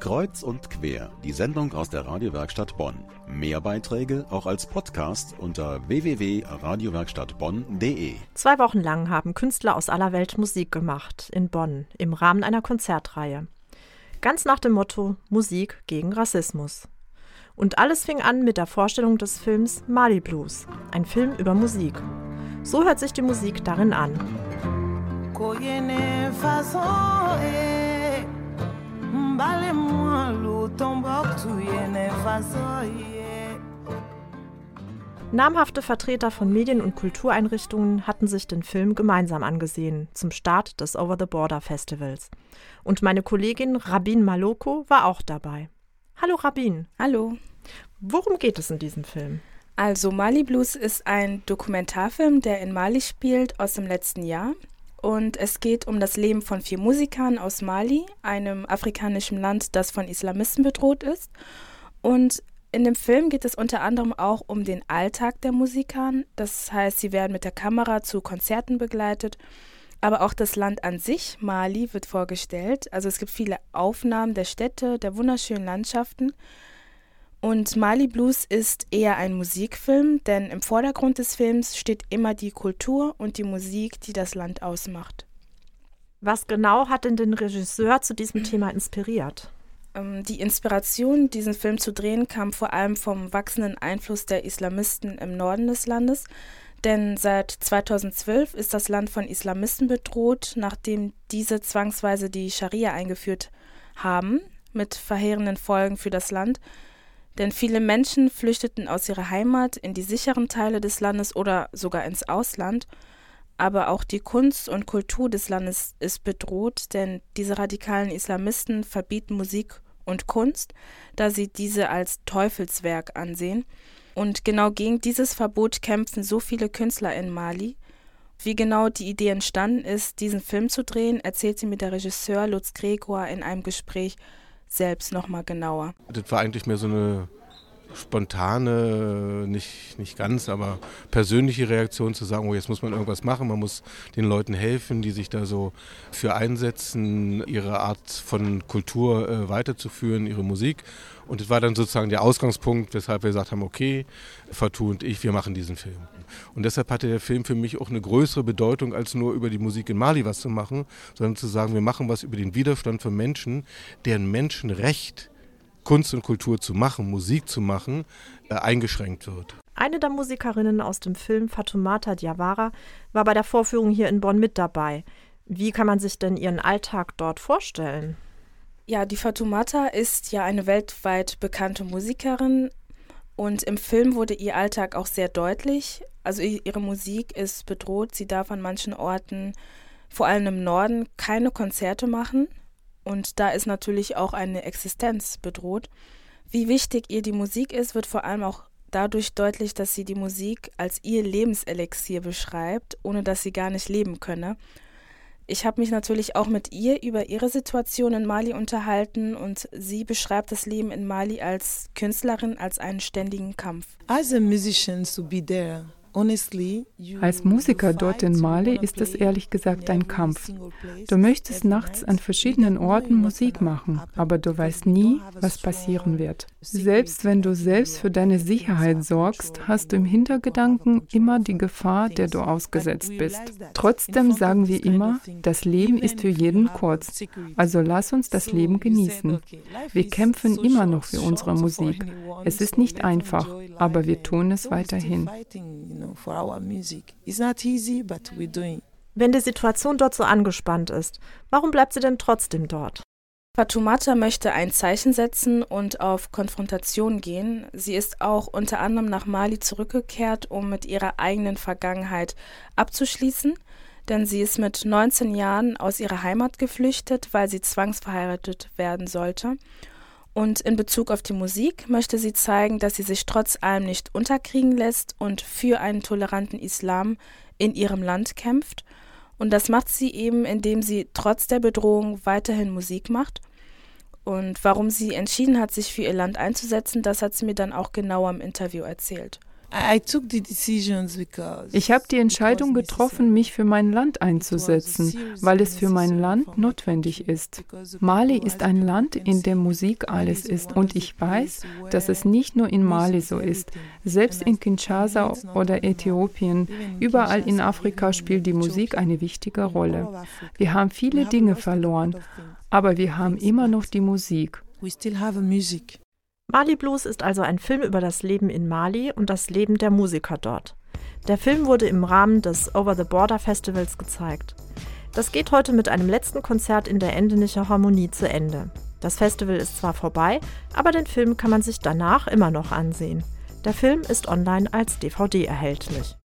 Kreuz und quer, die Sendung aus der Radiowerkstatt Bonn. Mehr Beiträge auch als Podcast unter www.radiowerkstattbonn.de. Zwei Wochen lang haben Künstler aus aller Welt Musik gemacht in Bonn im Rahmen einer Konzertreihe. Ganz nach dem Motto Musik gegen Rassismus. Und alles fing an mit der Vorstellung des Films Mali Blues, ein Film über Musik. So hört sich die Musik darin an. Namhafte Vertreter von Medien- und Kultureinrichtungen hatten sich den Film gemeinsam angesehen zum Start des Over the Border Festivals. Und meine Kollegin Rabin Maloko war auch dabei. Hallo Rabin. Hallo. Worum geht es in diesem Film? Also Mali Blues ist ein Dokumentarfilm, der in Mali spielt aus dem letzten Jahr. Und es geht um das Leben von vier Musikern aus Mali, einem afrikanischen Land, das von Islamisten bedroht ist. Und in dem Film geht es unter anderem auch um den Alltag der Musiker. Das heißt, sie werden mit der Kamera zu Konzerten begleitet. Aber auch das Land an sich, Mali, wird vorgestellt. Also es gibt viele Aufnahmen der Städte, der wunderschönen Landschaften. Und Mali Blues ist eher ein Musikfilm, denn im Vordergrund des Films steht immer die Kultur und die Musik, die das Land ausmacht. Was genau hat denn den Regisseur zu diesem Thema inspiriert? Ähm, die Inspiration, diesen Film zu drehen, kam vor allem vom wachsenden Einfluss der Islamisten im Norden des Landes. Denn seit 2012 ist das Land von Islamisten bedroht, nachdem diese zwangsweise die Scharia eingeführt haben, mit verheerenden Folgen für das Land. Denn viele Menschen flüchteten aus ihrer Heimat in die sicheren Teile des Landes oder sogar ins Ausland. Aber auch die Kunst und Kultur des Landes ist bedroht, denn diese radikalen Islamisten verbieten Musik und Kunst, da sie diese als Teufelswerk ansehen. Und genau gegen dieses Verbot kämpfen so viele Künstler in Mali. Wie genau die Idee entstanden ist, diesen Film zu drehen, erzählte mir der Regisseur Lutz Gregor in einem Gespräch selbst nochmal genauer. Das war eigentlich mehr so eine spontane, nicht, nicht ganz, aber persönliche Reaktion zu sagen, oh, jetzt muss man irgendwas machen, man muss den Leuten helfen, die sich da so für einsetzen, ihre Art von Kultur äh, weiterzuführen, ihre Musik. Und das war dann sozusagen der Ausgangspunkt, weshalb wir gesagt haben, okay, Fatou und ich, wir machen diesen Film. Und deshalb hatte der Film für mich auch eine größere Bedeutung, als nur über die Musik in Mali was zu machen, sondern zu sagen, wir machen was über den Widerstand von Menschen, deren Menschenrecht Kunst und Kultur zu machen, Musik zu machen, äh, eingeschränkt wird. Eine der Musikerinnen aus dem Film, Fatoumata Diawara, war bei der Vorführung hier in Bonn mit dabei. Wie kann man sich denn ihren Alltag dort vorstellen? Ja, die Fatoumata ist ja eine weltweit bekannte Musikerin und im Film wurde ihr Alltag auch sehr deutlich. Also ihre Musik ist bedroht, sie darf an manchen Orten, vor allem im Norden, keine Konzerte machen. Und da ist natürlich auch eine Existenz bedroht. Wie wichtig ihr die Musik ist, wird vor allem auch dadurch deutlich, dass sie die Musik als ihr Lebenselixier beschreibt, ohne dass sie gar nicht leben könne. Ich habe mich natürlich auch mit ihr über ihre Situation in Mali unterhalten und sie beschreibt das Leben in Mali als Künstlerin als einen ständigen Kampf. As a musician to be there als Musiker dort in Mali ist es ehrlich gesagt ein Kampf. Du möchtest nachts an verschiedenen Orten Musik machen, aber du weißt nie, was passieren wird. Selbst wenn du selbst für deine Sicherheit sorgst, hast du im Hintergedanken immer die Gefahr, der du ausgesetzt bist. Trotzdem sagen wir immer, das Leben ist für jeden kurz. Also lass uns das Leben genießen. Wir kämpfen immer noch für unsere Musik. Es ist nicht einfach, aber wir tun es weiterhin know, for our music. It's not easy, but we're doing. Wenn die Situation dort so angespannt ist, warum bleibt sie denn trotzdem dort? Fatoumata möchte ein Zeichen setzen und auf Konfrontation gehen. Sie ist auch unter anderem nach Mali zurückgekehrt, um mit ihrer eigenen Vergangenheit abzuschließen, denn sie ist mit 19 Jahren aus ihrer Heimat geflüchtet, weil sie zwangsverheiratet werden sollte und in Bezug auf die Musik möchte sie zeigen, dass sie sich trotz allem nicht unterkriegen lässt und für einen toleranten Islam in ihrem Land kämpft. Und das macht sie eben, indem sie trotz der Bedrohung weiterhin Musik macht. Und warum sie entschieden hat, sich für ihr Land einzusetzen, das hat sie mir dann auch genauer im Interview erzählt. Ich habe die Entscheidung getroffen, mich für mein Land einzusetzen, weil es für mein Land notwendig ist. Mali ist ein Land, in dem Musik alles ist und ich weiß, dass es nicht nur in Mali so ist. Selbst in Kinshasa oder Äthiopien, überall in Afrika spielt die Musik eine wichtige Rolle. Wir haben viele Dinge verloren, aber wir haben immer noch die Musik. Mali Blues ist also ein Film über das Leben in Mali und das Leben der Musiker dort. Der Film wurde im Rahmen des Over the Border Festivals gezeigt. Das geht heute mit einem letzten Konzert in der Endenicher Harmonie zu Ende. Das Festival ist zwar vorbei, aber den Film kann man sich danach immer noch ansehen. Der Film ist online als DVD erhältlich.